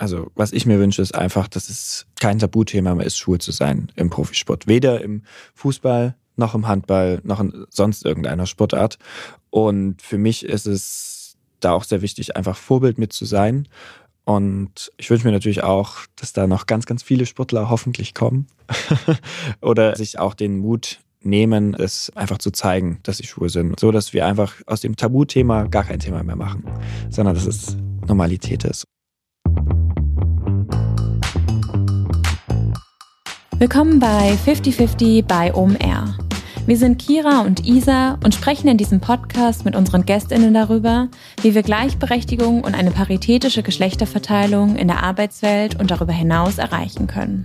Also was ich mir wünsche, ist einfach, dass es kein Tabuthema mehr ist, schwul zu sein im Profisport. Weder im Fußball noch im Handball noch in sonst irgendeiner Sportart. Und für mich ist es da auch sehr wichtig, einfach Vorbild mit zu sein. Und ich wünsche mir natürlich auch, dass da noch ganz, ganz viele Sportler hoffentlich kommen oder sich auch den Mut nehmen, es einfach zu zeigen, dass sie schwul sind. So dass wir einfach aus dem Tabuthema gar kein Thema mehr machen, sondern dass es Normalität ist. Willkommen bei 5050 bei OMR. Wir sind Kira und Isa und sprechen in diesem Podcast mit unseren Gästinnen darüber, wie wir Gleichberechtigung und eine paritätische Geschlechterverteilung in der Arbeitswelt und darüber hinaus erreichen können.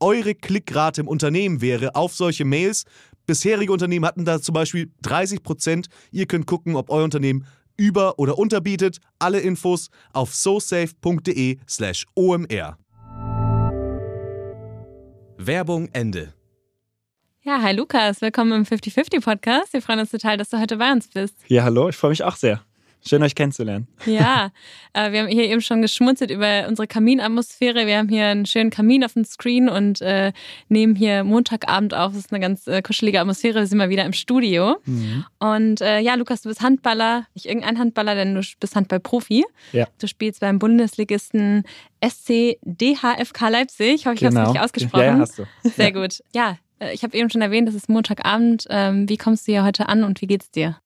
eure Klickrate im Unternehmen wäre auf solche Mails. Bisherige Unternehmen hatten da zum Beispiel 30 Prozent. Ihr könnt gucken, ob euer Unternehmen über- oder unterbietet. Alle Infos auf sosafe.de/slash omr. Werbung Ende. Ja, hi Lukas, willkommen im 50-50 Podcast. Wir freuen uns total, dass du heute bei uns bist. Ja, hallo, ich freue mich auch sehr. Schön, euch kennenzulernen. Ja, äh, wir haben hier eben schon geschmunzelt über unsere Kaminatmosphäre. Wir haben hier einen schönen Kamin auf dem Screen und äh, nehmen hier Montagabend auf. Das ist eine ganz äh, kuschelige Atmosphäre. Wir sind mal wieder im Studio. Mhm. Und äh, ja, Lukas, du bist Handballer, nicht irgendein Handballer, denn du bist Handballprofi. Ja. Du spielst beim Bundesligisten SC DHFK Leipzig. Ich hoffe, ich genau. habe es richtig ausgesprochen. Ja, ja, hast du. Sehr gut. Ja, äh, ich habe eben schon erwähnt, es ist Montagabend. Ähm, wie kommst du hier heute an und wie geht's dir?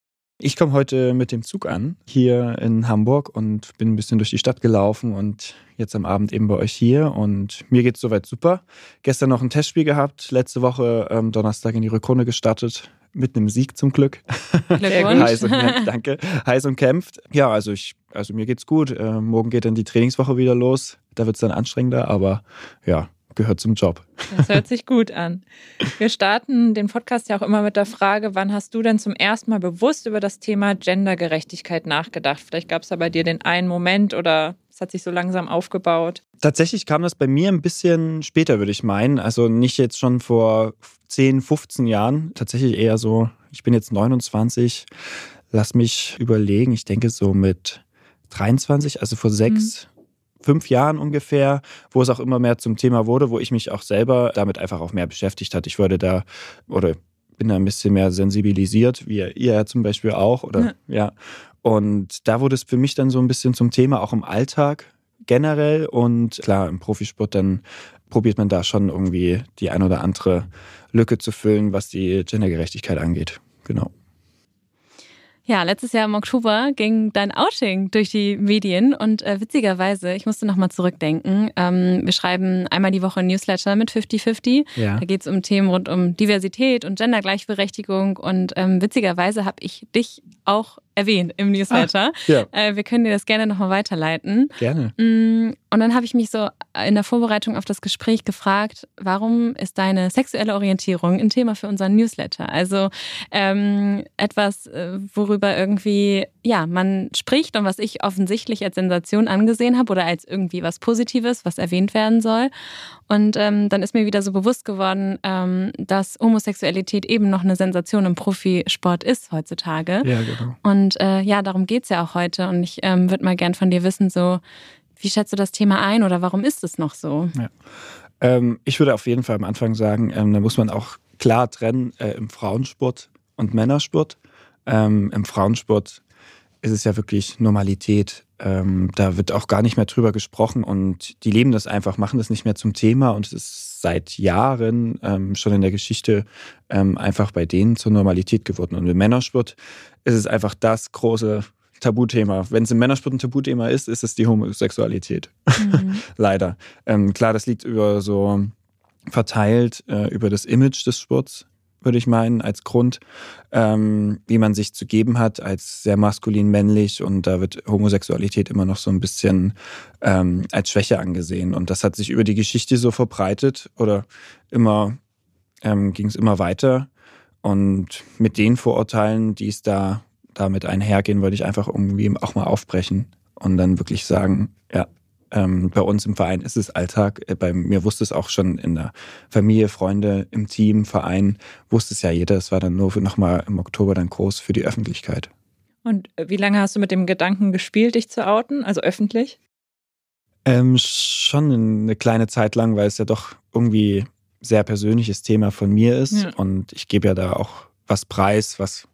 Ich komme heute mit dem Zug an, hier in Hamburg und bin ein bisschen durch die Stadt gelaufen und jetzt am Abend eben bei euch hier. Und mir geht es soweit super. Gestern noch ein Testspiel gehabt, letzte Woche ähm, Donnerstag in die Rückrunde gestartet, mit einem Sieg zum Glück. heiß und, danke. Heiß und kämpft. Ja, also ich, also mir geht's gut. Äh, morgen geht dann die Trainingswoche wieder los. Da wird es dann anstrengender, aber ja, gehört zum Job. Das hört sich gut an. Wir starten den Podcast ja auch immer mit der Frage, wann hast du denn zum ersten Mal bewusst über das Thema Gendergerechtigkeit nachgedacht? Vielleicht gab es da bei dir den einen Moment oder es hat sich so langsam aufgebaut. Tatsächlich kam das bei mir ein bisschen später, würde ich meinen. Also nicht jetzt schon vor 10, 15 Jahren. Tatsächlich eher so, ich bin jetzt 29. Lass mich überlegen, ich denke so mit 23, also vor sechs, mhm fünf Jahren ungefähr, wo es auch immer mehr zum Thema wurde, wo ich mich auch selber damit einfach auch mehr beschäftigt hat. Ich wurde da oder bin da ein bisschen mehr sensibilisiert, wie ihr ja zum Beispiel auch, oder ja. ja. Und da wurde es für mich dann so ein bisschen zum Thema, auch im Alltag generell. Und klar, im Profisport dann probiert man da schon irgendwie die ein oder andere Lücke zu füllen, was die Gendergerechtigkeit angeht. Genau. Ja, letztes Jahr im Oktober ging dein Outing durch die Medien und äh, witzigerweise, ich musste nochmal zurückdenken, ähm, wir schreiben einmal die Woche ein Newsletter mit 50-50. Ja. Da geht es um Themen rund um Diversität und Gendergleichberechtigung und ähm, witzigerweise habe ich dich auch erwähnt im Newsletter. Ah, ja. äh, wir können dir das gerne nochmal weiterleiten. Gerne. Mm, und dann habe ich mich so in der Vorbereitung auf das Gespräch gefragt, warum ist deine sexuelle Orientierung ein Thema für unseren Newsletter? Also ähm, etwas, äh, worüber irgendwie, ja, man spricht und was ich offensichtlich als Sensation angesehen habe oder als irgendwie was Positives, was erwähnt werden soll. Und ähm, dann ist mir wieder so bewusst geworden, ähm, dass Homosexualität eben noch eine Sensation im Profisport ist heutzutage. Ja, genau. Und Und äh, ja, darum geht's ja auch heute. Und ich ähm, würde mal gern von dir wissen, so, wie schätzt du das Thema ein oder warum ist es noch so? Ja. Ähm, ich würde auf jeden Fall am Anfang sagen, ähm, da muss man auch klar trennen äh, im Frauensport und Männersport. Ähm, Im Frauensport ist es ja wirklich Normalität. Ähm, da wird auch gar nicht mehr drüber gesprochen und die leben das einfach, machen das nicht mehr zum Thema und es ist seit Jahren ähm, schon in der Geschichte ähm, einfach bei denen zur Normalität geworden. Und im Männersport ist es einfach das große Tabuthema. Wenn es im Männersport ein Tabuthema ist, ist es die Homosexualität. Mhm. Leider. Ähm, klar, das liegt über so verteilt äh, über das Image des Sports würde ich meinen, als Grund, ähm, wie man sich zu geben hat, als sehr maskulin männlich und da wird Homosexualität immer noch so ein bisschen ähm, als Schwäche angesehen. Und das hat sich über die Geschichte so verbreitet oder immer ähm, ging es immer weiter. Und mit den Vorurteilen, die es da damit einhergehen, würde ich einfach irgendwie auch mal aufbrechen und dann wirklich sagen, ja, ähm, bei uns im Verein ist es Alltag. Äh, bei mir wusste es auch schon in der Familie, Freunde, im Team, Verein, wusste es ja jeder. Es war dann nur nochmal im Oktober dann groß für die Öffentlichkeit. Und wie lange hast du mit dem Gedanken gespielt, dich zu outen, also öffentlich? Ähm, schon eine kleine Zeit lang, weil es ja doch irgendwie sehr persönliches Thema von mir ist. Ja. Und ich gebe ja da auch was preis, was,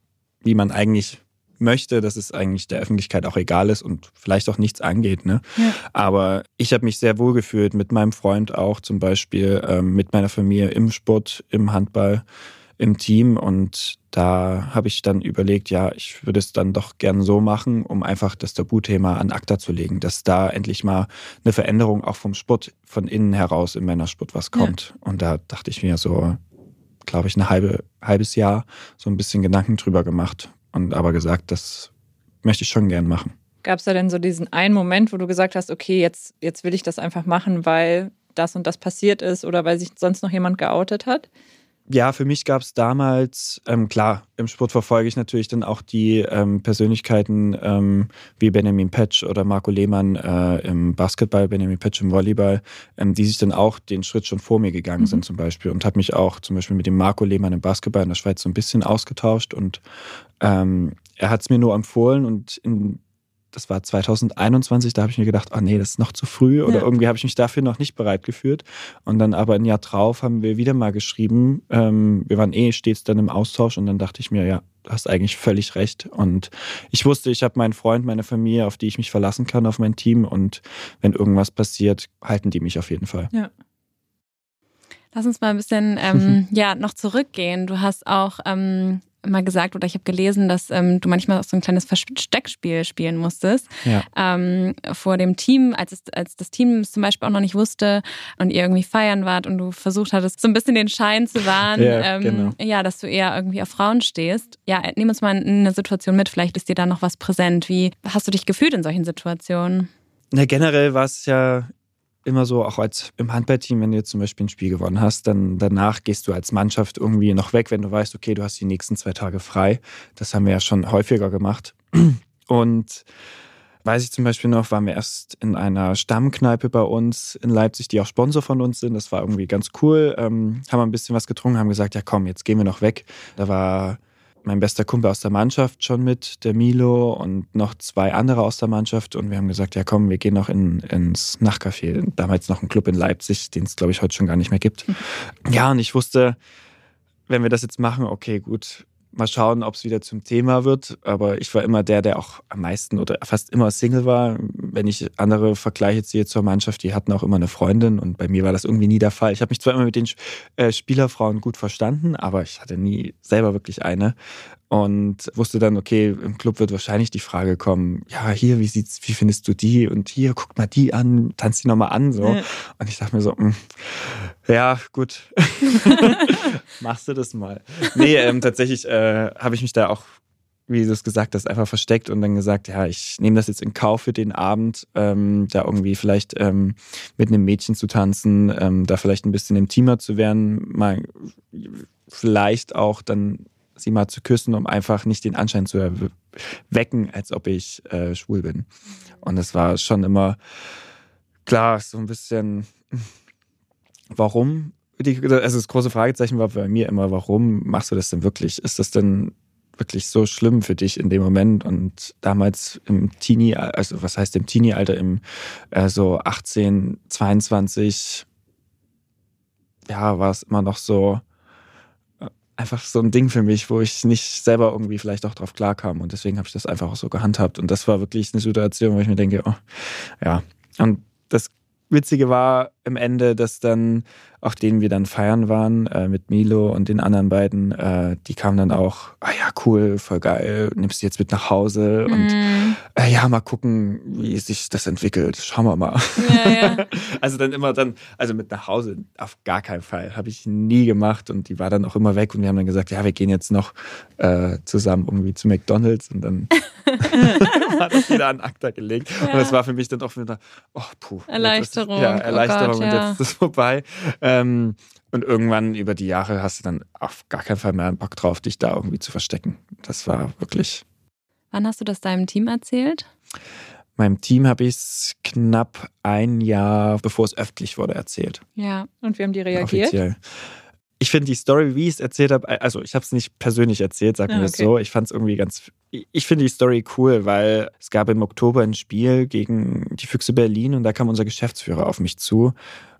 wie man eigentlich möchte, dass es eigentlich der Öffentlichkeit auch egal ist und vielleicht auch nichts angeht. Ne? Ja. Aber ich habe mich sehr wohl gefühlt mit meinem Freund auch zum Beispiel, ähm, mit meiner Familie im Sport, im Handball, im Team und da habe ich dann überlegt, ja, ich würde es dann doch gern so machen, um einfach das Tabuthema an ACTA zu legen, dass da endlich mal eine Veränderung auch vom Sport von innen heraus im Männersport was kommt. Ja. Und da dachte ich mir so, glaube ich, ein halbe, halbes Jahr so ein bisschen Gedanken drüber gemacht, und aber gesagt, das möchte ich schon gern machen. Gab es da denn so diesen einen Moment, wo du gesagt hast, okay, jetzt, jetzt will ich das einfach machen, weil das und das passiert ist oder weil sich sonst noch jemand geoutet hat? Ja, für mich gab es damals, ähm, klar, im Sport verfolge ich natürlich dann auch die ähm, Persönlichkeiten ähm, wie Benjamin Petsch oder Marco Lehmann äh, im Basketball, Benjamin Petsch im Volleyball, ähm, die sich dann auch den Schritt schon vor mir gegangen mhm. sind zum Beispiel und habe mich auch zum Beispiel mit dem Marco Lehmann im Basketball in der Schweiz so ein bisschen ausgetauscht und ähm, er hat es mir nur empfohlen und in das war 2021, da habe ich mir gedacht, oh nee, das ist noch zu früh oder ja. irgendwie habe ich mich dafür noch nicht bereit gefühlt. Und dann aber ein Jahr drauf haben wir wieder mal geschrieben. Ähm, wir waren eh stets dann im Austausch und dann dachte ich mir, ja, du hast eigentlich völlig recht. Und ich wusste, ich habe meinen Freund, meine Familie, auf die ich mich verlassen kann, auf mein Team. Und wenn irgendwas passiert, halten die mich auf jeden Fall. Ja. Lass uns mal ein bisschen ähm, ja, noch zurückgehen. Du hast auch ähm, mal gesagt oder ich habe gelesen, dass ähm, du manchmal auch so ein kleines Versteckspiel spielen musstest ja. ähm, vor dem Team, als, es, als das Team es zum Beispiel auch noch nicht wusste und ihr irgendwie feiern wart und du versucht hattest, so ein bisschen den Schein zu wahren, ja, ähm, genau. ja, dass du eher irgendwie auf Frauen stehst. Ja, nimm uns mal in eine Situation mit, vielleicht ist dir da noch was präsent. Wie hast du dich gefühlt in solchen Situationen? Na, generell war es ja immer so, auch als im Handballteam, wenn du jetzt zum Beispiel ein Spiel gewonnen hast, dann danach gehst du als Mannschaft irgendwie noch weg, wenn du weißt, okay, du hast die nächsten zwei Tage frei. Das haben wir ja schon häufiger gemacht. Und weiß ich zum Beispiel noch, waren wir erst in einer Stammkneipe bei uns in Leipzig, die auch Sponsor von uns sind. Das war irgendwie ganz cool. Ähm, haben ein bisschen was getrunken, haben gesagt, ja komm, jetzt gehen wir noch weg. Da war mein bester Kumpel aus der Mannschaft schon mit, der Milo und noch zwei andere aus der Mannschaft. Und wir haben gesagt, ja komm, wir gehen noch in, ins Nachtcafé. Damals noch ein Club in Leipzig, den es, glaube ich, heute schon gar nicht mehr gibt. Ja, und ich wusste, wenn wir das jetzt machen, okay, gut, Mal schauen, ob es wieder zum Thema wird. Aber ich war immer der, der auch am meisten oder fast immer Single war. Wenn ich andere Vergleiche ziehe zur Mannschaft, die hatten auch immer eine Freundin und bei mir war das irgendwie nie der Fall. Ich habe mich zwar immer mit den äh, Spielerfrauen gut verstanden, aber ich hatte nie selber wirklich eine und wusste dann, okay, im Club wird wahrscheinlich die Frage kommen, ja, hier, wie sieht's, wie findest du die? Und hier, guck mal die an, tanz die nochmal an, so. Ja. Und ich dachte mir so, mh, hm, ja, gut, machst du das mal. Nee, ähm, tatsächlich äh, habe ich mich da auch, wie du es gesagt hast, einfach versteckt und dann gesagt, ja, ich nehme das jetzt in Kauf für den Abend, ähm, da irgendwie vielleicht ähm, mit einem Mädchen zu tanzen, ähm, da vielleicht ein bisschen intimer zu werden, mal vielleicht auch dann sie mal zu küssen, um einfach nicht den Anschein zu erwecken, als ob ich äh, schwul bin. Und es war schon immer klar, so ein bisschen, warum? Die, also das große Fragezeichen war bei mir immer, warum machst du das denn wirklich? Ist das denn wirklich so schlimm für dich in dem Moment. Und damals im Teenie, also was heißt im Teenie-Alter, im äh, so 18, 22, ja, war es immer noch so einfach so ein Ding für mich, wo ich nicht selber irgendwie vielleicht auch drauf klarkam. Und deswegen habe ich das einfach auch so gehandhabt. Und das war wirklich eine Situation, wo ich mir denke, oh, ja. Und das Witzige war im Ende, dass dann auch denen wir dann feiern waren äh, mit Milo und den anderen beiden, äh, die kamen dann auch, ah ja, cool, voll geil, nimmst du jetzt mit nach Hause und Mhm. äh, ja, mal gucken, wie sich das entwickelt. Schauen wir mal. Ja, ja. Also dann immer dann, also mit nach Hause auf gar keinen Fall. Habe ich nie gemacht und die war dann auch immer weg und wir haben dann gesagt, ja, wir gehen jetzt noch äh, zusammen irgendwie zu McDonalds und dann war das wieder an Akta gelegt. Und das war für mich dann auch wieder, oh puh. jetzt ist- Erleichterung. Ja, Oh Gott, und jetzt ist es vorbei. Ähm, und irgendwann über die Jahre hast du dann auf gar keinen Fall mehr Bock drauf, dich da irgendwie zu verstecken. Das war wirklich Wann hast du das deinem Team erzählt? Meinem Team habe ich es knapp ein Jahr, bevor es öffentlich wurde, erzählt. Ja. Und wie haben die reagiert? Offiziell. Ich finde die Story, wie ich es erzählt habe, also ich habe es nicht persönlich erzählt, sagen Ah, wir es okay. so. Ich fand es irgendwie ganz. Ich finde die Story cool, weil es gab im Oktober ein Spiel gegen die Füchse Berlin und da kam unser Geschäftsführer auf mich zu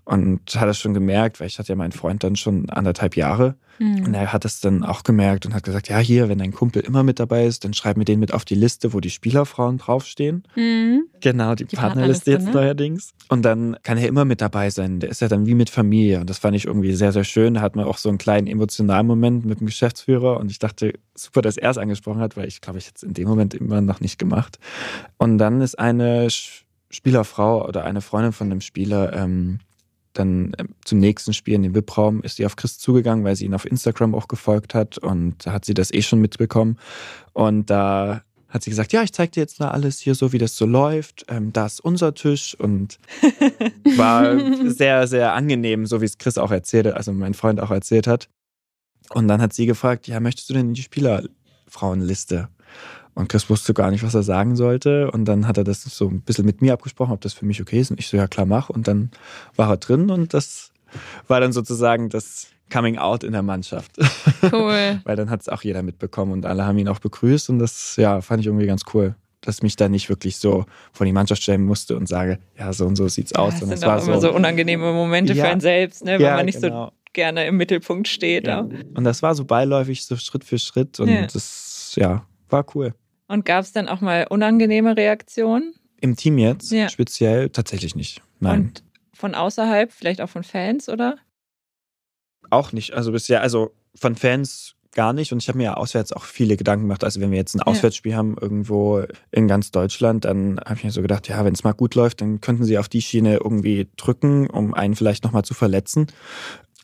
und hat das schon gemerkt, weil ich hatte ja meinen Freund dann schon anderthalb Jahre. Und Mhm. er hat es dann auch gemerkt und hat gesagt, ja, hier, wenn dein Kumpel immer mit dabei ist, dann schreib mir den mit auf die Liste, wo die Spielerfrauen draufstehen. Mhm. Genau, die, Die Partnerliste jetzt ne? neuerdings. Und dann kann er immer mit dabei sein. Der ist ja dann wie mit Familie. Und das fand ich irgendwie sehr, sehr schön. Da hat man auch so einen kleinen emotionalen Moment mit dem Geschäftsführer. Und ich dachte, super, dass er es angesprochen hat, weil ich glaube, ich hätte es in dem Moment immer noch nicht gemacht. Und dann ist eine Spielerfrau oder eine Freundin von dem Spieler ähm, dann ähm, zum nächsten Spiel in den VIP-Raum ist sie auf Chris zugegangen, weil sie ihn auf Instagram auch gefolgt hat und da hat sie das eh schon mitbekommen. Und da hat sie gesagt, ja, ich zeig dir jetzt mal alles hier so, wie das so läuft. Ähm, da ist unser Tisch und war sehr, sehr angenehm, so wie es Chris auch erzählt hat, also mein Freund auch erzählt hat. Und dann hat sie gefragt, ja, möchtest du denn in die Spielerfrauenliste? Und Chris wusste gar nicht, was er sagen sollte. Und dann hat er das so ein bisschen mit mir abgesprochen, ob das für mich okay ist. Und ich so, ja klar, mach. Und dann war er drin und das war dann sozusagen das Coming Out in der Mannschaft. Cool. Weil dann hat es auch jeder mitbekommen und alle haben ihn auch begrüßt. Und das, ja, fand ich irgendwie ganz cool, dass mich da nicht wirklich so vor die Mannschaft stellen musste und sage, ja, so und so sieht's aus. das sondern sind auch immer so unangenehme Momente Ja. für einen selbst, ne, wenn Ja, man nicht so genau. gerne im Mittelpunkt steht. Ja. auch. Und das war so beiläufig, so Schritt für Schritt. Und Ja. das, ja, war cool. Und gab es dann auch mal unangenehme Reaktionen? Im Team jetzt Ja. speziell tatsächlich nicht. Nein. Und von außerhalb, vielleicht auch von Fans, oder? Auch nicht. Also bisher, also von Fans gar nicht. Und ich habe mir ja auswärts auch viele Gedanken gemacht. Also wenn wir jetzt ein Ja. Auswärtsspiel haben irgendwo in ganz Deutschland, dann habe ich mir so gedacht, ja, wenn es mal gut läuft, dann könnten sie auf die Schiene irgendwie drücken, um einen vielleicht nochmal zu verletzen.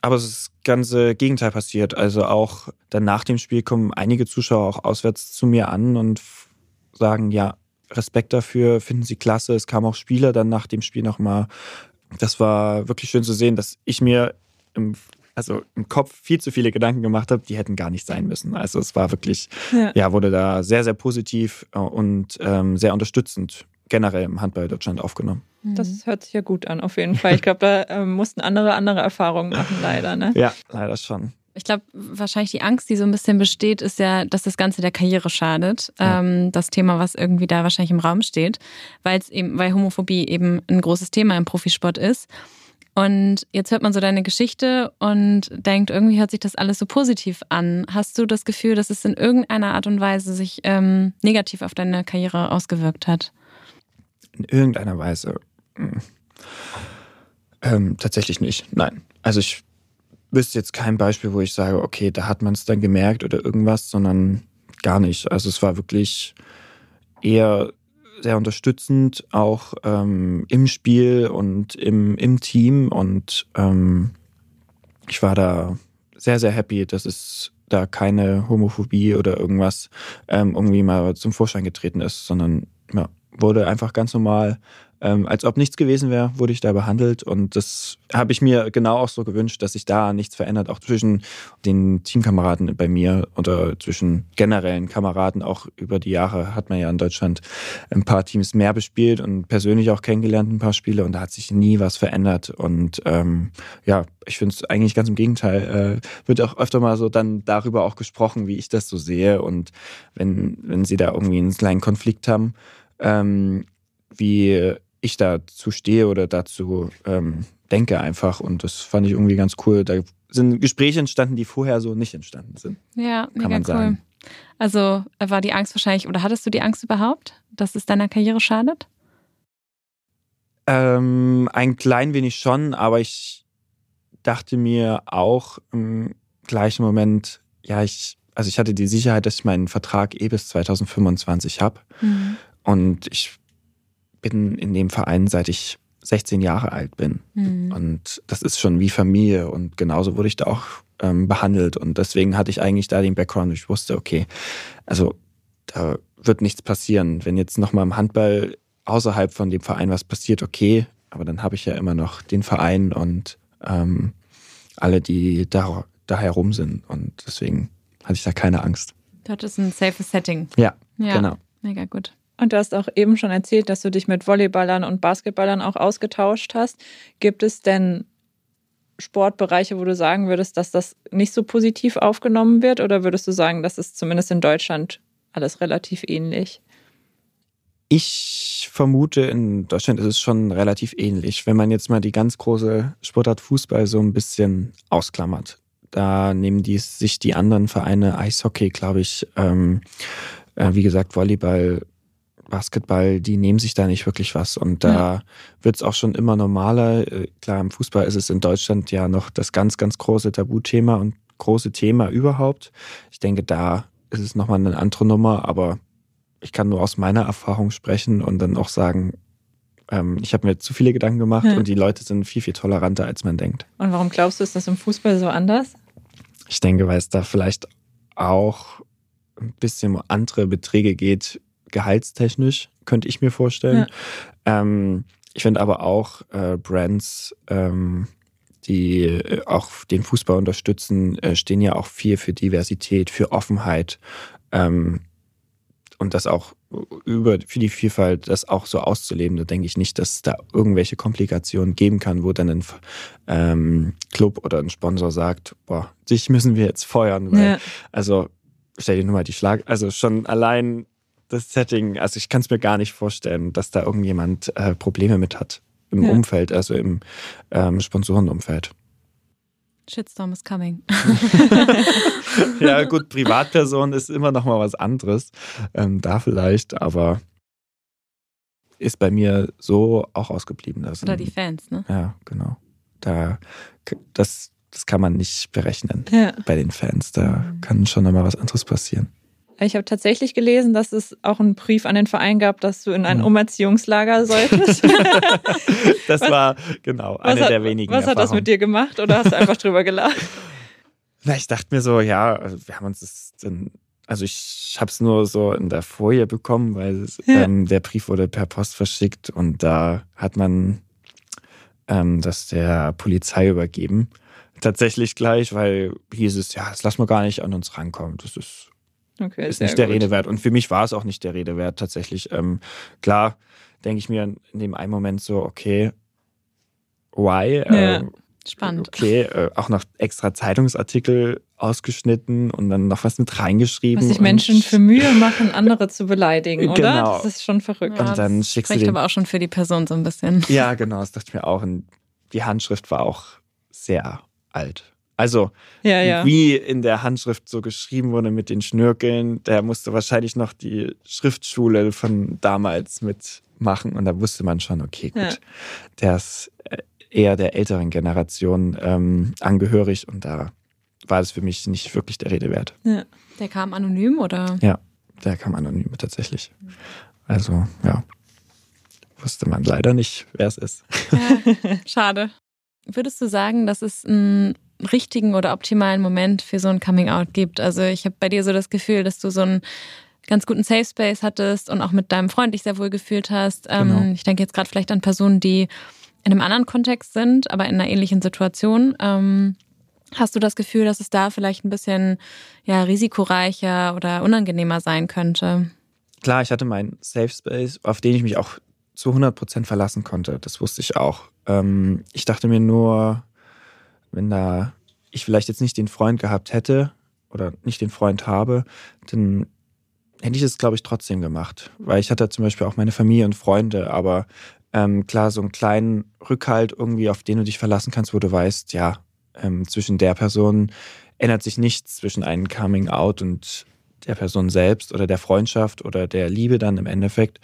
Aber es ist das ganze Gegenteil passiert. Also auch dann nach dem Spiel kommen einige Zuschauer auch auswärts zu mir an und sagen, ja, Respekt dafür, finden sie klasse. Es kamen auch Spieler dann nach dem Spiel nochmal. Das war wirklich schön zu sehen, dass ich mir im, also im Kopf viel zu viele Gedanken gemacht habe, die hätten gar nicht sein müssen. Also es war wirklich, Ja. ja, wurde da sehr, sehr positiv äh, und ähm, sehr unterstützend generell im Handball Deutschland aufgenommen. Mhm. Das hört sich ja gut an, auf jeden Fall. Ich glaube, da ähm, mussten andere andere Erfahrungen machen, leider. Ne? Ja, leider schon. Ich glaube, wahrscheinlich die Angst, die so ein bisschen besteht, ist ja, dass das Ganze der Karriere schadet. Ja. Ähm, das Thema, was irgendwie da wahrscheinlich im Raum steht, weil es eben, weil Homophobie eben ein großes Thema im Profisport ist. Und jetzt hört man so deine Geschichte und denkt, irgendwie hört sich das alles so positiv an. Hast du das Gefühl, dass es in irgendeiner Art und Weise sich ähm, negativ auf deine Karriere ausgewirkt hat? In irgendeiner Weise. mm, Ähm, tatsächlich nicht. Nein. Also ich wüsste jetzt kein Beispiel, wo ich sage, okay, da hat man es dann gemerkt oder irgendwas, sondern gar nicht. Also es war wirklich eher sehr unterstützend, auch ähm, im Spiel und im, im Team. Und ähm, ich war da sehr, sehr happy, dass es da keine Homophobie oder irgendwas ähm, irgendwie mal zum Vorschein getreten ist, sondern ja, wurde einfach ganz normal ähm, als ob nichts gewesen wäre, wurde ich da behandelt. Und das habe ich mir genau auch so gewünscht, dass sich da nichts verändert, auch zwischen den Teamkameraden bei mir oder zwischen generellen Kameraden. Auch über die Jahre hat man ja in Deutschland ein paar Teams mehr bespielt und persönlich auch kennengelernt, ein paar Spiele. Und da hat sich nie was verändert. Und ähm, ja, ich finde es eigentlich ganz im Gegenteil. Äh, wird auch öfter mal so dann darüber auch gesprochen, wie ich das so sehe. Und wenn, wenn sie da irgendwie einen kleinen Konflikt haben, ähm, wie ich dazu stehe oder dazu ähm, denke einfach. Und das fand ich irgendwie ganz cool. Da sind Gespräche entstanden, die vorher so nicht entstanden sind. Ja, mega kann man cool. sagen. Also war die Angst wahrscheinlich, oder hattest du die Angst überhaupt, dass es deiner Karriere schadet? Ähm, ein klein wenig schon, aber ich dachte mir auch im gleichen Moment, ja, ich, also ich hatte die Sicherheit, dass ich meinen Vertrag eh bis 2025 habe. Mhm. Und ich bin in dem Verein, seit ich 16 Jahre alt bin. Mhm. Und das ist schon wie Familie und genauso wurde ich da auch ähm, behandelt. Und deswegen hatte ich eigentlich da den Background. Ich wusste, okay, also da wird nichts passieren. Wenn jetzt nochmal im Handball außerhalb von dem Verein was passiert, okay, aber dann habe ich ja immer noch den Verein und ähm, alle, die da, da herum sind. Und deswegen hatte ich da keine Angst. Du hattest ein safes Setting. Ja, Ja, genau. mega gut. Und du hast auch eben schon erzählt, dass du dich mit Volleyballern und Basketballern auch ausgetauscht hast. Gibt es denn Sportbereiche, wo du sagen würdest, dass das nicht so positiv aufgenommen wird? Oder würdest du sagen, das ist zumindest in Deutschland alles relativ ähnlich? Ich vermute, in Deutschland ist es schon relativ ähnlich. Wenn man jetzt mal die ganz große Sportart Fußball so ein bisschen ausklammert, da nehmen die sich die anderen Vereine, Eishockey, glaube ich, ähm, äh, wie gesagt, Volleyball, Basketball, die nehmen sich da nicht wirklich was. Und da wird es auch schon immer normaler. Äh, Klar, im Fußball ist es in Deutschland ja noch das ganz, ganz große Tabuthema und große Thema überhaupt. Ich denke, da ist es nochmal eine andere Nummer, aber ich kann nur aus meiner Erfahrung sprechen und dann auch sagen, ähm, ich habe mir zu viele Gedanken gemacht Ja. und die Leute sind viel, viel toleranter, als man denkt. Und warum glaubst du, ist das im Fußball so anders? Ich denke, weil es da vielleicht auch ein bisschen um andere Beträge geht, gehaltstechnisch, könnte ich mir vorstellen. Ähm, ich finde aber auch äh, Brands, ähm, die äh, auch den Fußball unterstützen, äh, stehen ja auch viel für Diversität, für Offenheit ähm, und das auch über für die Vielfalt, das auch so auszuleben. Da denke ich nicht, dass es da irgendwelche Komplikationen geben kann, wo dann ein ähm, Club oder ein Sponsor sagt, boah, dich müssen wir jetzt feuern, weil Ja. also stell dir nur mal die Schlag, also schon allein das Setting, also ich kann es mir gar nicht vorstellen, dass da irgendjemand äh, Probleme mit hat im Ja. Umfeld, also im ähm, Sponsorenumfeld. Shitstorm is coming. ja gut, Privatperson ist immer noch mal was anderes, ähm, da vielleicht, aber ist bei mir so auch ausgeblieben. dass- Oder die Fans, ne? Ja, genau. Da, das, das kann man nicht berechnen Ja. bei den Fans. Da kann schon noch mal was anderes passieren. Ich habe tatsächlich gelesen, dass es auch einen Brief an den Verein gab, dass du in ein Hm. Umerziehungslager solltest. Das Was- war genau eine hat, der wenigen. was hat das mit dir gemacht oder hast du einfach drüber gelacht? Na, ich dachte mir so, ja, also wir haben uns das dann, also ich habe es nur so in der Folie bekommen, weil Ja. ähm, der Brief wurde per Post verschickt und da hat man ähm, das der Polizei übergeben. Tatsächlich gleich, weil hieß es, ja, das lassen wir gar nicht an uns rankommen. Das ist Okay, ist nicht der gut. Rede wert. Und für mich war es auch nicht der Rede wert, tatsächlich. Ähm, klar, denke ich mir in dem einen Moment so, okay, why? Ja. Ähm, Spannend. Okay, äh, auch noch extra Zeitungsartikel ausgeschnitten und dann noch was mit reingeschrieben. Was sich Menschen für Mühe machen, andere zu beleidigen, oder? Genau. Das ist schon verrückt. Und dann das schickst du spricht den- aber auch schon für die Person so ein bisschen. Ja, genau, das dachte ich mir auch. Und die Handschrift war auch sehr alt. Also, Ja, ja. wie in der Handschrift so geschrieben wurde mit den Schnörkeln, der musste wahrscheinlich noch die Schriftschule von damals mitmachen. Und da wusste man schon, okay, gut, Ja. der ist äh, eher der älteren Generation ähm, angehörig. Und da war es für mich nicht wirklich der Rede wert. ja. Der kam anonym oder? Der kam anonym tatsächlich. Also, ja. Wusste man leider nicht, wer es ist. Ja, schade. Würdest du sagen, dass es einen richtigen oder optimalen Moment für so ein Coming-out gibt? Also ich habe bei dir so das Gefühl, dass du so ein ganz guten Safe Space hattest und auch mit deinem Freund dich sehr wohl gefühlt hast. Ähm, Genau. Ich denke jetzt gerade vielleicht an Personen, die in einem anderen Kontext sind, aber in einer ähnlichen Situation. Ähm, hast du das Gefühl, dass es da vielleicht ein bisschen ja, risikoreicher oder unangenehmer sein könnte? Klar, ich hatte meinen Safe Space, auf den ich mich auch zu 100% verlassen konnte. Das wusste ich auch. Ähm, ich dachte mir nur, wenn da ich vielleicht jetzt nicht den Freund gehabt hätte oder nicht den Freund habe, dann hätte ich es, glaube ich, trotzdem gemacht. Weil ich hatte zum Beispiel auch meine Familie und Freunde, aber ähm, klar, so einen kleinen Rückhalt irgendwie, auf den du dich verlassen kannst, wo du weißt, ja, ähm, zwischen der Person ändert sich nichts zwischen einem Coming Out und der Person selbst oder der Freundschaft oder der Liebe dann im Endeffekt.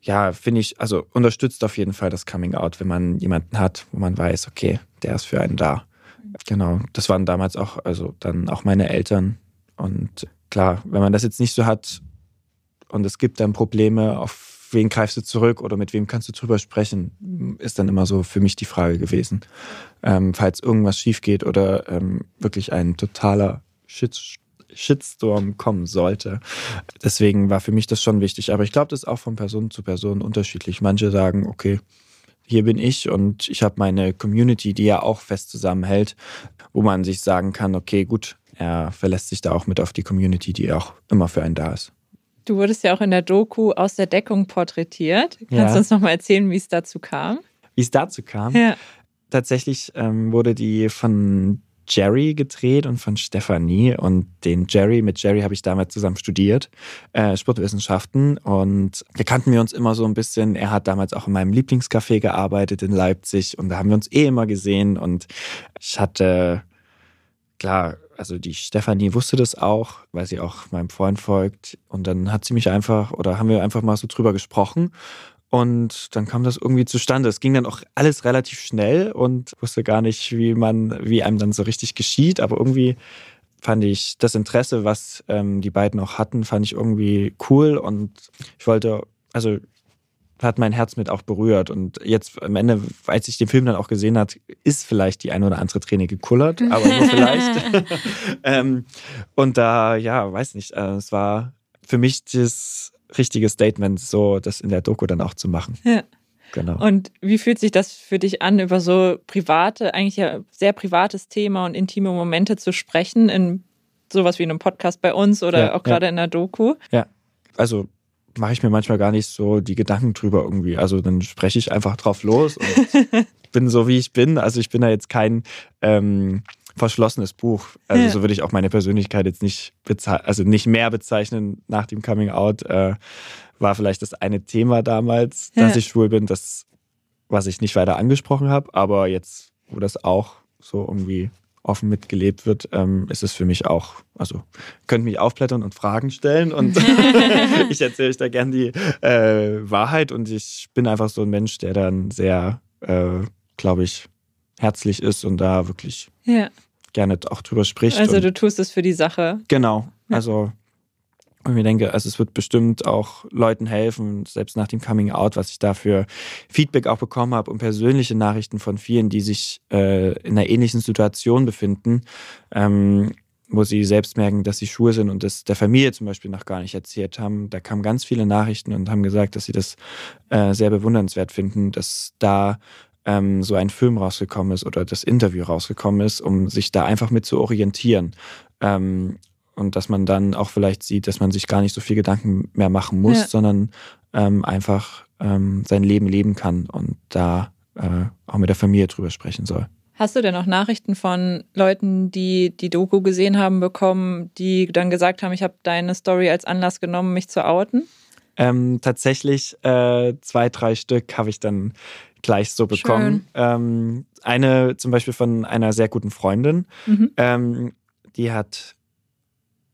Ja, finde ich, also unterstützt auf jeden Fall das Coming Out, wenn man jemanden hat, wo man weiß, okay, der ist für einen da. Genau, das waren damals auch, also dann auch meine Eltern. Und klar, wenn man das jetzt nicht so hat und es gibt dann Probleme, auf wen greifst du zurück oder mit wem kannst du drüber sprechen, ist dann immer so für mich die Frage gewesen. Ähm, falls irgendwas schief geht oder ähm, wirklich ein totaler Shit, Shitstorm kommen sollte. Deswegen war für mich das schon wichtig. Aber ich glaube, das ist auch von Person zu Person unterschiedlich. Manche sagen, okay, hier bin ich und ich habe meine Community, die ja auch fest zusammenhält, wo man sich sagen kann, okay, gut, er verlässt sich da auch mit auf die Community, die auch immer für einen da ist. Du wurdest ja auch in der Doku aus der Deckung porträtiert. Kannst Ja. du uns nochmal erzählen, wie es dazu kam? Wie es dazu kam, Ja. tatsächlich ähm, wurde die von Jerry gedreht und von Stefanie. Und den Jerry, mit Jerry habe ich damals zusammen studiert, äh, Sportwissenschaften. Und da kannten wir uns immer so ein bisschen. Er hat damals auch in meinem Lieblingscafé gearbeitet in Leipzig und da haben wir uns eh immer gesehen. Und ich hatte, klar, also die Stefanie wusste das auch, weil sie auch meinem Freund folgt. Und dann hat sie mich einfach, oder haben wir einfach mal so drüber gesprochen. Und dann kam das irgendwie zustande. Es ging dann auch alles relativ schnell und wusste gar nicht, wie man, wie einem dann so richtig geschieht. Aber irgendwie fand ich das Interesse, was ähm, die beiden auch hatten, fand ich irgendwie cool. Und ich wollte, also hat mein Herz mit auch berührt. Und jetzt am Ende, als ich den Film dann auch gesehen hat, ist vielleicht die eine oder andere Träne gekullert, aber nur vielleicht. ähm, und da, ja, weiß nicht, äh, es war für mich das richtige Statement, so das in der Doku dann auch zu machen. Ja. Genau. Und wie fühlt sich das für dich an, über so private, eigentlich ja sehr privates Thema und intime Momente zu sprechen, in sowas wie einem Podcast bei uns oder Ja, auch gerade in der Doku? also mache ich mir manchmal gar nicht so die Gedanken drüber irgendwie. Also dann spreche ich einfach drauf los und bin so, wie ich bin. Also ich bin da jetzt kein ähm, verschlossenes Buch. Also Ja. so würde ich auch meine Persönlichkeit jetzt nicht also nicht mehr bezeichnen nach dem Coming Out. Äh, war vielleicht das eine Thema damals, dass Ja. ich schwul bin, das, was ich nicht weiter angesprochen habe. Aber jetzt, wo das auch so irgendwie offen mitgelebt wird, ähm, ist es für mich auch, also könnt mich aufblättern und Fragen stellen und ich erzähle euch da gern die äh, Wahrheit und ich bin einfach so ein Mensch, der dann sehr, äh, glaube ich, herzlich ist und da wirklich Ja. gerne auch drüber spricht. Also du tust es für die Sache. genau, Ja. also und ich mir denke, also es wird bestimmt auch Leuten helfen, selbst nach dem Coming Out, was ich da für Feedback auch bekommen habe und persönliche Nachrichten von vielen, die sich äh, in einer ähnlichen Situation befinden, ähm, wo sie selbst merken, dass sie schwul sind und das der Familie zum Beispiel noch gar nicht erzählt haben. Da kamen ganz viele Nachrichten und haben gesagt, dass sie das äh, sehr bewundernswert finden, dass da ähm, so ein Film rausgekommen ist oder das Interview rausgekommen ist, um sich da einfach mit zu orientieren. Ähm, und dass man dann auch vielleicht sieht, dass man sich gar nicht so viel Gedanken mehr machen muss, Ja. sondern ähm, einfach ähm, sein Leben leben kann und da äh, auch mit der Familie drüber sprechen soll. Hast du denn auch Nachrichten von Leuten, die die Doku gesehen haben, bekommen, die dann gesagt haben, ich habe deine Story als Anlass genommen, mich zu outen? Ähm, tatsächlich äh, zwei, drei Stück habe ich dann gleich so bekommen. Ähm, eine zum Beispiel von einer sehr guten Freundin, Mhm. ähm, die hat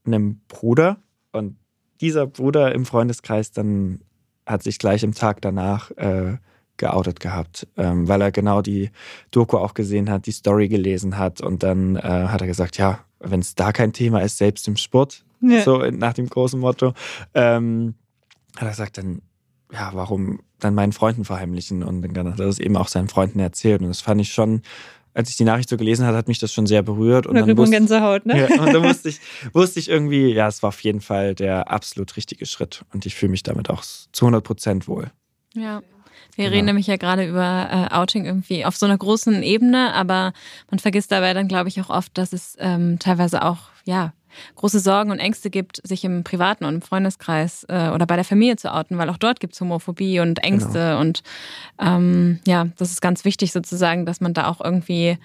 einen Bruder und dieser Bruder im Freundeskreis dann hat sich gleich im Tag danach äh, geoutet gehabt, ähm, weil er genau die Doku auch gesehen hat, die Story gelesen hat und dann äh, hat er gesagt, ja, wenn es da kein Thema ist, selbst im Sport, Ja. so nach dem großen Motto, ähm, hat er gesagt, dann, ja, warum dann meinen Freunden verheimlichen? Und dann hat er das eben auch seinen Freunden erzählt. Und das fand ich schon als ich die Nachricht so gelesen hatte, hat mich das schon sehr berührt. Und da dann wusste, Gänsehaut, ne? Ja, und dann wusste ich, wusste ich irgendwie, ja, es war auf jeden Fall der absolut richtige Schritt. Und ich fühle mich damit auch zu 100 Prozent wohl. Ja. Wir genau. reden nämlich ja gerade über äh, Outing irgendwie auf so einer großen Ebene, aber man vergisst dabei dann, glaube ich, auch oft, dass es ähm, teilweise auch, ja, große Sorgen und Ängste gibt, sich im privaten und im Freundeskreis äh, oder bei der Familie zu outen, weil auch dort gibt es Homophobie und Ängste. Genau. Und ähm, ja, das ist ganz wichtig sozusagen, dass man da auch irgendwie,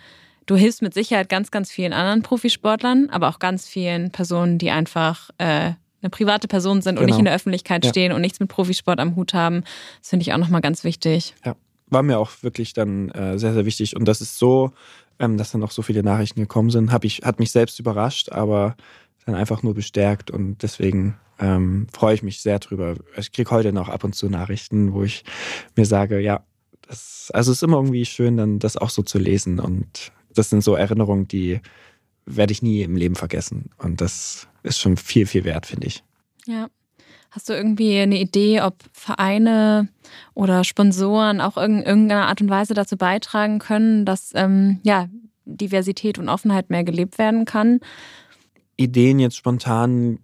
du hilfst mit Sicherheit ganz, ganz vielen anderen Profisportlern, aber auch ganz vielen Personen, die einfach äh, eine private Person sind genau. und nicht in genau. der Öffentlichkeit ja. stehen und nichts mit Profisport am Hut haben. Das finde ich auch nochmal ganz wichtig. Ja, war mir auch wirklich dann äh, sehr, sehr wichtig. Und das ist so, ähm, dass dann auch so viele Nachrichten gekommen sind, hab ich, hat mich selbst überrascht, aber dann einfach nur bestärkt und deswegen ähm, freue ich mich sehr drüber. Ich kriege heute noch ab und zu Nachrichten, wo ich mir sage, ja, das, also es ist immer irgendwie schön, dann das auch so zu lesen und das sind so Erinnerungen, die werde ich nie im Leben vergessen und das ist schon viel, viel wert, finde ich. Ja. Hast du irgendwie eine Idee, ob Vereine oder Sponsoren auch in irgendeiner Art und Weise dazu beitragen können, dass ähm, ja, Diversität und Offenheit mehr gelebt werden kann? Ideen jetzt spontan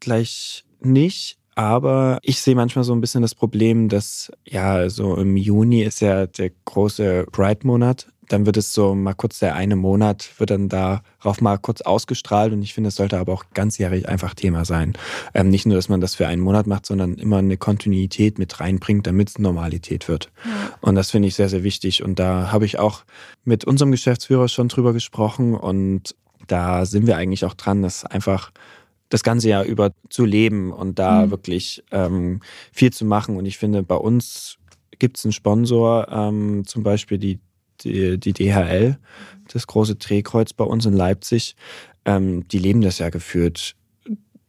gleich nicht, aber ich sehe manchmal so ein bisschen das Problem, dass ja, so im Juni ist ja der große Pride-Monat dann wird es so mal kurz der eine Monat, wird dann darauf mal kurz ausgestrahlt und ich finde, es sollte aber auch ganzjährig einfach Thema sein. Ähm, nicht nur, dass man das für einen Monat macht, sondern immer eine Kontinuität mit reinbringt, damit es Normalität wird. Ja. Und das finde ich sehr, sehr wichtig. Und da habe ich auch mit unserem Geschäftsführer schon drüber gesprochen und da sind wir eigentlich auch dran, das einfach das ganze Jahr über zu leben und da mhm. wirklich ähm, viel zu machen. Und ich finde, bei uns gibt es einen Sponsor, ähm, zum Beispiel die die, die DHL, das große Drehkreuz bei uns in Leipzig, ähm, die leben das ja geführt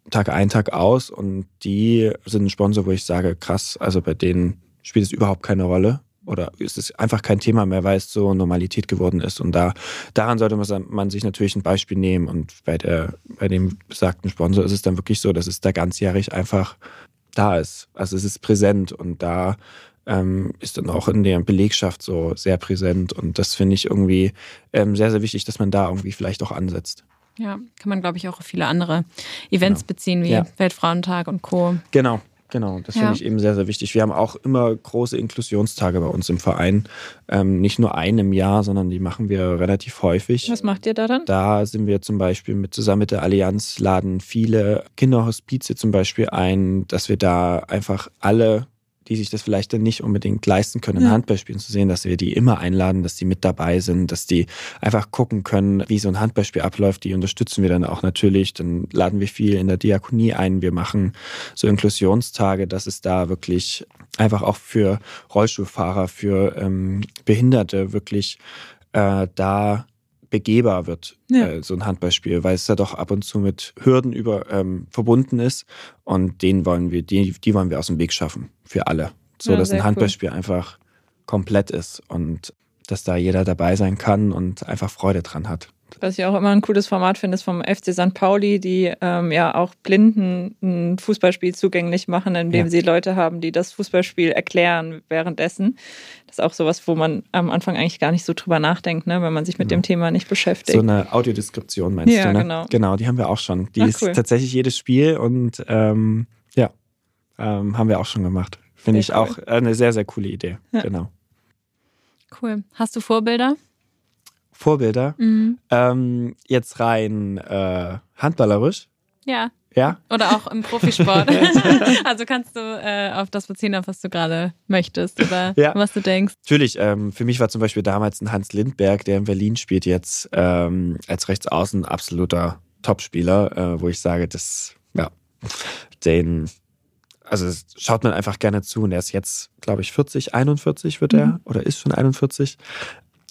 Tag ein, Tag aus und die sind ein Sponsor, wo ich sage, krass, also bei denen spielt es überhaupt keine Rolle oder ist es einfach kein Thema mehr, weil es so Normalität geworden ist. Und da, daran sollte man sich natürlich ein Beispiel nehmen. Und bei, der, bei dem besagten Sponsor ist es dann wirklich so, dass es da ganzjährig einfach da ist. Also es ist präsent und da ähm, ist dann auch in der Belegschaft so sehr präsent. Und das finde ich irgendwie ähm, sehr, sehr wichtig, dass man da irgendwie vielleicht auch ansetzt. Ja, kann man, glaube ich, auch auf viele andere Events genau. beziehen, wie ja. Weltfrauentag und Co. Genau, Genau, das ja. finde ich eben sehr, sehr wichtig. Wir haben auch immer große Inklusionstage bei uns im Verein. Ähm, nicht nur einen im Jahr, sondern die machen wir relativ häufig. Was macht ihr da dann? Da sind wir zum Beispiel mit zusammen mit der Allianz laden viele Kinderhospize zum Beispiel ein, dass wir da einfach alle die sich das vielleicht dann nicht unbedingt leisten können, ja. Handballspielen zu sehen, dass wir die immer einladen, dass die mit dabei sind, dass die einfach gucken können, wie so ein Handballspiel abläuft. Die unterstützen wir dann auch natürlich. Dann laden wir viel in der Diakonie ein. Wir machen so Inklusionstage, dass es da wirklich einfach auch für Rollstuhlfahrer, für ähm, Behinderte wirklich äh, da begehbar wird, ja. äh, so ein Handballspiel, weil es ja doch ab und zu mit Hürden über, ähm, verbunden ist. Und den wollen wir, die, die wollen wir aus dem Weg schaffen für alle. So ja, dass ein Handballspiel cool. einfach komplett ist und dass da jeder dabei sein kann und einfach Freude dran hat. Was ich auch immer ein cooles Format finde, ist vom FC St. Pauli, die ähm, ja auch Blinden ein Fußballspiel zugänglich machen, indem ja. sie Leute haben, die das Fußballspiel erklären währenddessen. Das ist auch sowas, wo man am Anfang eigentlich gar nicht so drüber nachdenkt, ne, wenn man sich mit genau. dem Thema nicht beschäftigt. So eine Audiodeskription meinst ja, du, ne? Genau. genau, die haben wir auch schon. Die Ach, ist tatsächlich jedes Spiel und ähm, ja, ähm, haben wir auch schon gemacht. Finde ich cool. auch eine sehr, sehr coole Idee. Ja. Genau. Cool. Hast du Vorbilder? Vorbilder. Mhm. Ähm, jetzt rein äh, handballerisch. Ja. Ja. Oder auch im Profisport. also kannst du äh, auf das beziehen, auf was du gerade möchtest oder ja. was du denkst. Natürlich. Ähm, für mich war zum Beispiel damals ein Hans Lindberg, der in Berlin spielt, jetzt ähm, als Rechtsaußen absoluter Topspieler, äh, wo ich sage, das, ja, den, also schaut man einfach gerne zu und er ist jetzt, glaube ich, 40, 41 wird er mhm. oder ist schon 41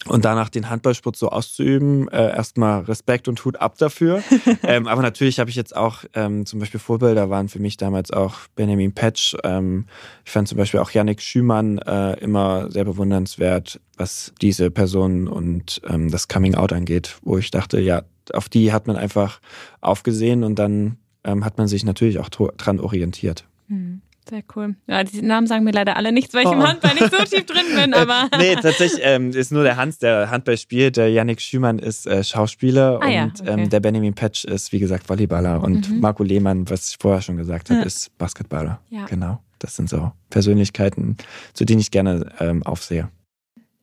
und danach den Handballsport so auszuüben, äh, erstmal Respekt und Hut ab dafür. ähm, aber natürlich habe ich jetzt auch ähm, zum Beispiel Vorbilder waren für mich damals auch Benjamin Petsch. Ähm, ich fand zum Beispiel auch Yannick Schümann äh, immer sehr bewundernswert, was diese Person und ähm, das Coming Out angeht, wo ich dachte, ja, auf die hat man einfach aufgesehen und dann ähm, hat man sich natürlich auch dran orientiert. Hm. Sehr cool. Ja, die Namen sagen mir leider alle nichts, weil ich Oh. im Handball nicht so tief drin bin, aber. nee, tatsächlich ähm, ist nur der Hans, der Handball spielt. Der Yannick Schümann ist äh, Schauspieler Ah ja, und okay. ähm, der Benjamin Petsch ist, wie gesagt, Volleyballer. Und Mhm. Marco Lehmann, was ich vorher schon gesagt habe, Ja. ist Basketballer. Ja. Genau. Das sind so Persönlichkeiten, zu denen ich gerne ähm, aufsehe.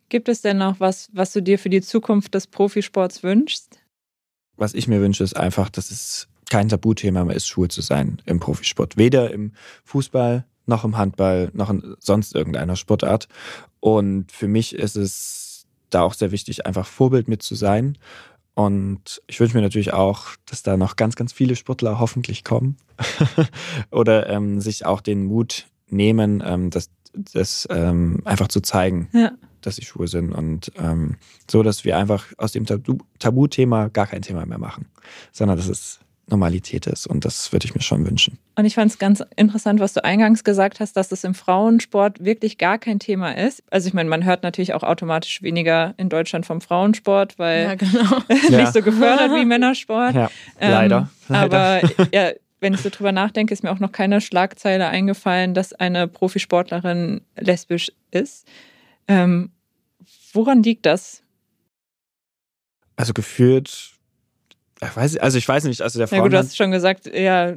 Gibt es denn noch was, was du dir für die Zukunft des Profisports wünschst? was ich mir wünsche, ist einfach, dass es kein Tabuthema mehr ist, schwul zu sein im Profisport. Weder im Fußball, noch im Handball, noch in sonst irgendeiner Sportart. Und für mich ist es da auch sehr wichtig, einfach Vorbild mit zu sein. Und ich wünsche mir natürlich auch, dass da noch ganz, ganz viele Sportler hoffentlich kommen oder ähm, sich auch den Mut nehmen, ähm, das, das ähm, einfach zu zeigen Ja. dass sie schwul sind und ähm, so, dass wir einfach aus dem Tabu Tabuthema gar kein Thema mehr machen, sondern dass es Normalität ist und das würde ich mir schon wünschen. Und ich fand es ganz interessant, was du eingangs gesagt hast, dass es im Frauensport wirklich gar kein Thema ist. Also ich meine, man hört natürlich auch automatisch weniger in Deutschland vom Frauensport, weil Ja, genau. Ja. nicht so gefördert wie Männersport. Ja, Ähm, leider. leider. Aber ja, wenn ich so drüber nachdenke, ist mir auch noch keine Schlagzeile eingefallen, dass eine Profisportlerin lesbisch ist. Ähm, woran liegt das? also gefühlt, ich weiß, also ich weiß nicht, also der Ja gut, du Frauen hast schon gesagt, ja,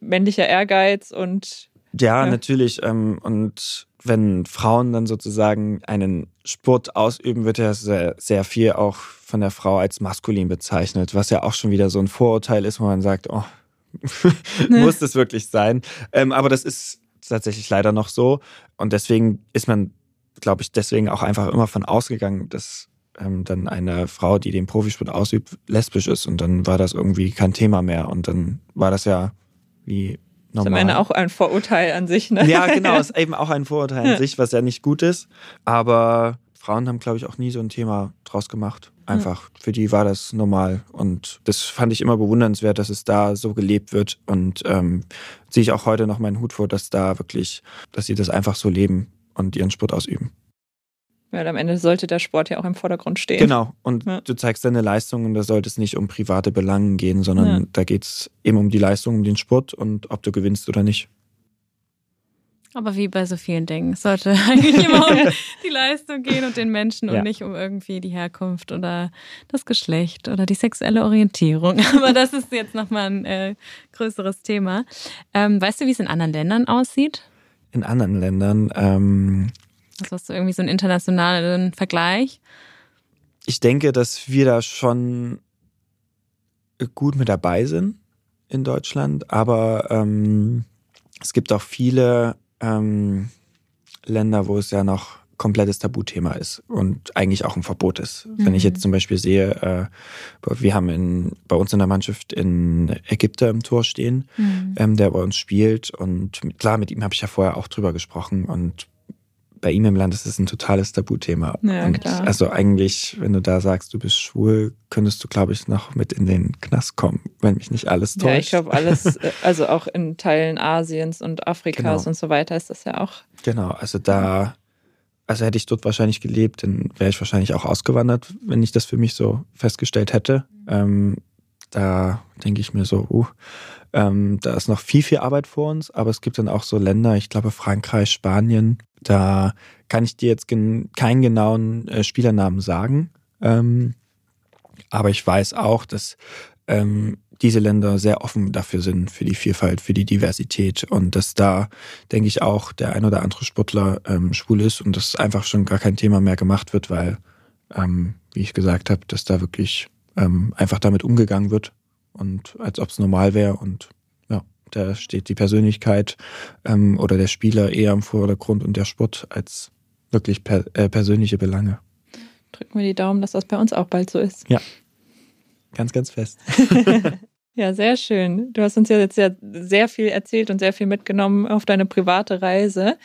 männlicher Ehrgeiz und Ja, Ja. natürlich. Ähm, und wenn Frauen dann sozusagen einen Sport ausüben, wird ja sehr, sehr viel auch von der Frau als maskulin bezeichnet, was ja auch schon wieder so ein Vorurteil ist, wo man sagt, oh, muss das wirklich sein? Ähm, aber das ist tatsächlich leider noch so. Und deswegen ist man, glaube ich, deswegen auch einfach immer von ausgegangen, dass ähm, dann eine Frau, die den Profisport ausübt, lesbisch ist. Und dann war das irgendwie kein Thema mehr. Und dann war das ja wie ist normal. am Ende auch ein Vorurteil an sich. Ne? Ja, genau, ist eben auch ein Vorurteil an sich, was ja nicht gut ist. Aber Frauen haben, glaube ich, auch nie so ein Thema draus gemacht. Einfach, für die war das normal. Und das fand ich immer bewundernswert, dass es da so gelebt wird. Und ähm, ziehe ich auch heute noch meinen Hut vor, dass da wirklich, dass sie das einfach so leben und ihren Sport ausüben. Weil am Ende sollte der Sport ja auch im Vordergrund stehen. Genau. Und Ja. du zeigst deine Leistung und da sollte es nicht um private Belangen gehen, sondern Ja. da geht es eben um die Leistung, um den Sport und ob du gewinnst oder nicht. Aber wie bei so vielen Dingen. Es sollte eigentlich immer um die Leistung gehen und den Menschen Ja. und nicht um irgendwie die Herkunft oder das Geschlecht oder die sexuelle Orientierung. Aber das ist jetzt nochmal ein äh, größeres Thema. Ähm, weißt du, wie es in anderen Ländern aussieht? In anderen Ländern, ähm, Also hast du irgendwie so einen internationalen Vergleich? ich denke, dass wir da schon gut mit dabei sind in Deutschland, aber ähm, es gibt auch viele ähm, Länder, wo es ja noch komplettes Tabuthema ist und eigentlich auch ein Verbot ist. Wenn ich Mhm. jetzt zum Beispiel sehe, äh, wir haben in, bei uns in der Mannschaft in Ägypter im Tor stehen, ähm, der bei uns spielt. Und klar, mit ihm habe ich ja vorher auch drüber gesprochen. Und bei ihm im Land ist es ein totales Tabuthema. Ja, und klar. Also eigentlich, wenn du da sagst, du bist schwul, könntest du, glaube ich, noch mit in den Knast kommen, wenn mich nicht alles täuscht. Ja, ich glaube, alles, äh, also auch in Teilen Asiens und Afrikas Genau. und so weiter ist das ja auch. Genau, also da, also hätte ich dort wahrscheinlich gelebt, dann wäre ich wahrscheinlich auch ausgewandert, wenn ich das für mich so festgestellt hätte. Ähm, da denke ich mir so, uh, ähm, da ist noch viel, viel Arbeit vor uns, aber es gibt dann auch so Länder, ich glaube Frankreich, Spanien, da kann ich dir jetzt gen keinen genauen äh, Spielernamen sagen, ähm, aber ich weiß auch, dass ähm, diese Länder sehr offen dafür sind, für die Vielfalt, für die Diversität und dass da, denke ich, auch der ein oder andere Sportler ähm, schwul ist und das einfach schon gar kein Thema mehr gemacht wird, weil, ähm, wie ich gesagt habe, dass da wirklich ähm, einfach damit umgegangen wird und als ob es normal wäre und ja, da steht die Persönlichkeit ähm, oder der Spieler eher im Vordergrund und der Sport als wirklich per, äh, persönliche Belange. Drücken wir die Daumen, dass das bei uns auch bald so ist. Ganz, ganz fest. Ja, sehr schön. Du hast uns ja jetzt ja sehr viel erzählt und sehr viel mitgenommen auf deine private Reise.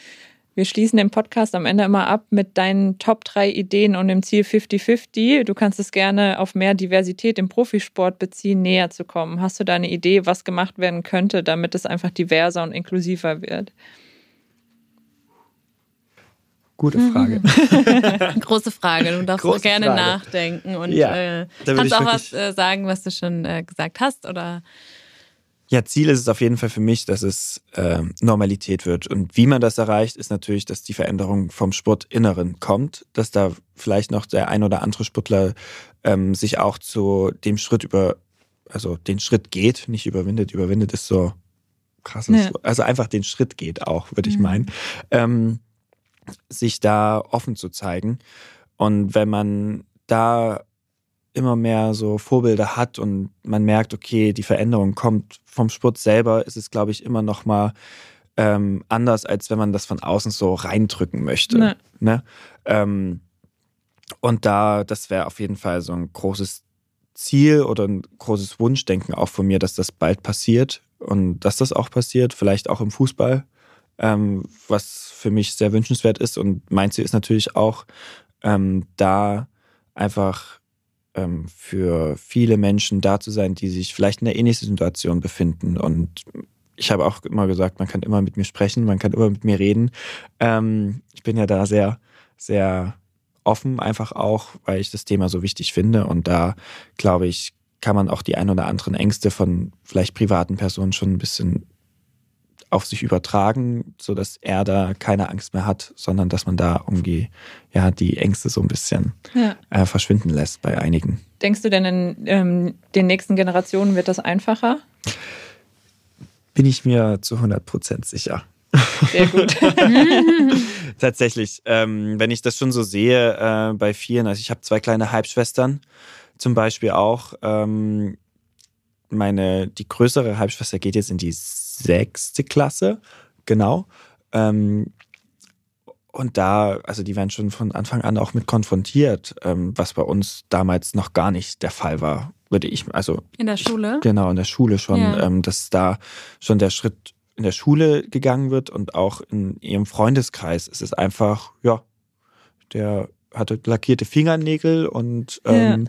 Wir schließen den Podcast am Ende immer ab mit deinen Top 3 Ideen und dem Ziel 50-50. Du kannst es gerne auf mehr Diversität im Profisport beziehen, näher zu kommen. Hast du da eine Idee, was gemacht werden könnte, damit es einfach diverser und inklusiver wird? Gute Frage. Große Frage. Du darfst Große auch gerne Frage. nachdenken und Ja, äh, kannst auch was äh, sagen, was du schon äh, gesagt hast oder Ja, Ziel ist es auf jeden Fall für mich, dass es äh, Normalität wird. Und wie man das erreicht, ist natürlich, dass die Veränderung vom Sportinneren kommt, dass da vielleicht noch der ein oder andere Sportler ähm, sich auch zu dem Schritt über, also den Schritt geht, nicht überwindet. Überwindet ist so krasses, Ja. also einfach den Schritt geht auch, würde ich Mhm. meinen, ähm, sich da offen zu zeigen. Und wenn man da immer mehr so Vorbilder hat und man merkt, okay, die Veränderung kommt vom Sport selber, ist es, glaube ich, immer noch mal ähm, anders, als wenn man das von außen so reindrücken möchte. Ne. Ne? Ähm, und da, das wäre auf jeden Fall so ein großes Ziel oder ein großes Wunschdenken auch von mir, dass das bald passiert und dass das auch passiert, vielleicht auch im Fußball, ähm, was für mich sehr wünschenswert ist. Und mein Ziel ist natürlich auch, ähm, da einfach ähm, für viele Menschen da zu sein, die sich vielleicht in der ähnlichen Situation befinden. Und ich habe auch immer gesagt, man kann immer mit mir sprechen, man kann immer mit mir reden. Ähm, ich bin ja da sehr, sehr offen, einfach auch, weil ich das Thema so wichtig finde. Und da, glaube ich, kann man auch die ein oder anderen Ängste von vielleicht privaten Personen schon ein bisschen auf sich übertragen, so dass er da keine Angst mehr hat, sondern dass man da irgendwie ja die Ängste so ein bisschen Ja. äh, verschwinden lässt bei einigen. Denkst du denn in ähm, den nächsten Generationen wird das einfacher? Bin ich mir zu 100 Prozent sicher. Sehr gut. Tatsächlich, ähm, wenn ich das schon so sehe äh, bei vielen, also ich habe zwei kleine Halbschwestern zum Beispiel auch. Ähm, meine, die größere Halbschwester geht jetzt in die sechste Klasse, genau. Ähm, und da, also die werden schon von Anfang an auch mit konfrontiert, ähm, was bei uns damals noch gar nicht der Fall war, würde ich, also In der Schule? Genau, in der Schule schon, Ja. ähm, dass da schon der Schritt in der Schule gegangen wird und auch in ihrem Freundeskreis ist es einfach, ja, der hatte lackierte Fingernägel und ähm,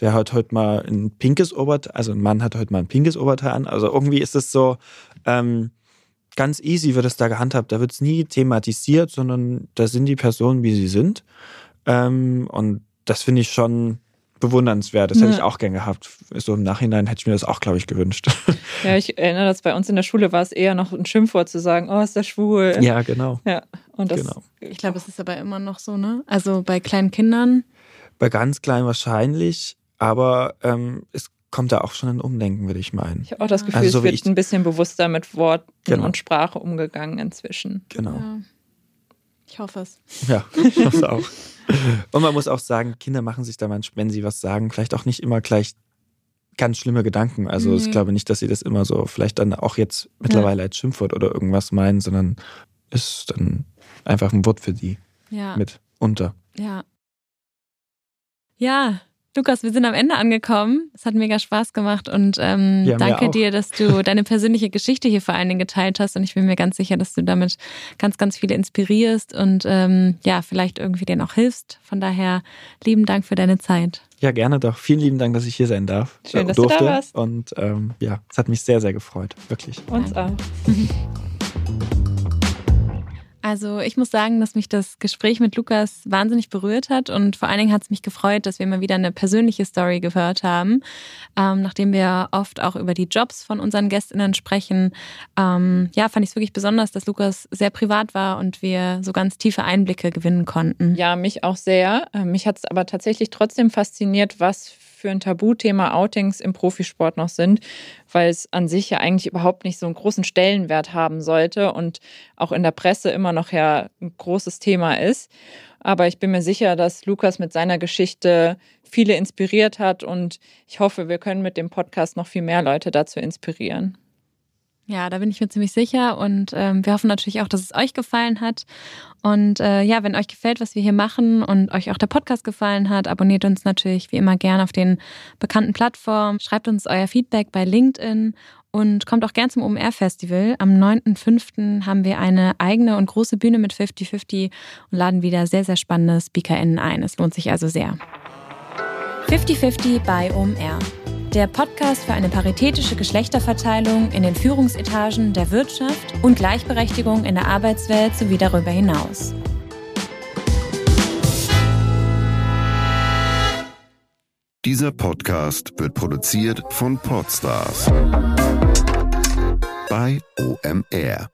der hat heute mal ein pinkes Oberteil, also ein Mann hat heute mal ein pinkes Oberteil an. Also irgendwie ist es so, ähm, ganz easy wird es da gehandhabt. Da wird es nie thematisiert, sondern da sind die Personen, wie sie sind. Ähm, und das finde ich schon bewundernswert. Das hätte Ja. ich auch gern gehabt. So im Nachhinein hätte ich mir das auch, glaube ich, gewünscht. ja, ich erinnere, dass bei uns in der Schule war es eher noch ein Schimpfwort zu sagen, oh, ist der schwul. ja, genau. Ja, und das Genau. Ich glaube, es ist aber immer noch so, ne? Also bei kleinen Kindern. Bei ganz klein wahrscheinlich, aber ähm, es kommt da auch schon ein Umdenken, würde ich meinen. Ich habe auch das Gefühl, Also so es wie wird ich- ein bisschen bewusster mit Worten Genau. und Sprache umgegangen inzwischen. Genau. Ja. Ich hoffe es. Ja, ich hoffe auch. Und man muss auch sagen, Kinder machen sich da manchmal, wenn sie was sagen, vielleicht auch nicht immer gleich ganz schlimme Gedanken. Also ich Nee. glaube nicht, dass sie das immer so vielleicht dann auch jetzt mittlerweile als Schimpfwort oder irgendwas meinen, sondern ist dann einfach ein Wort für die Ja. mit unter. Ja. Ja, Lukas, wir sind am Ende angekommen. Es hat mega Spaß gemacht und ähm, Ja, danke dir, dass du deine persönliche Geschichte hier vor allen Dingen geteilt hast. Und ich bin mir ganz sicher, dass du damit ganz, ganz viele inspirierst und ähm, ja, vielleicht irgendwie denen auch hilfst. Von daher lieben Dank für deine Zeit. Ja, gerne doch. Vielen lieben Dank, dass ich hier sein darf. Schön, äh, dass du da warst. Und ähm, ja, es hat mich sehr, sehr gefreut. Wirklich. Uns auch. Also ich muss sagen, dass mich das Gespräch mit Lukas wahnsinnig berührt hat und vor allen Dingen hat es mich gefreut, dass wir mal wieder eine persönliche Story gehört haben, ähm, nachdem wir oft auch über die Jobs von unseren Gästinnen sprechen. Ähm, ja, fand ich es wirklich besonders, dass Lukas sehr privat war und wir so ganz tiefe Einblicke gewinnen konnten. Ja, mich auch sehr. Äh, Mich hat es aber tatsächlich trotzdem fasziniert, was für ein Tabuthema Outings im Profisport noch sind, weil es an sich ja eigentlich überhaupt nicht so einen großen Stellenwert haben sollte und auch in der Presse immer noch ja ein großes Thema ist. Aber ich bin mir sicher, dass Lukas mit seiner Geschichte viele inspiriert hat und ich hoffe, wir können mit dem Podcast noch viel mehr Leute dazu inspirieren. Ja, da bin ich mir ziemlich sicher und ähm, wir hoffen natürlich auch, dass es euch gefallen hat. Und äh, ja, wenn euch gefällt, was wir hier machen und euch auch der Podcast gefallen hat, abonniert uns natürlich wie immer gern auf den bekannten Plattformen. Schreibt uns euer Feedback bei LinkedIn und kommt auch gern zum OMR-Festival. Am 9.5. haben wir eine eigene und große Bühne mit 50-50 und laden wieder sehr, sehr spannende SpeakerInnen ein. Es lohnt sich also sehr. 50-50 bei OMR. Der Podcast für eine paritätische Geschlechterverteilung in den Führungsetagen der Wirtschaft und Gleichberechtigung in der Arbeitswelt sowie darüber hinaus. Dieser Podcast wird produziert von Podstars bei OMR.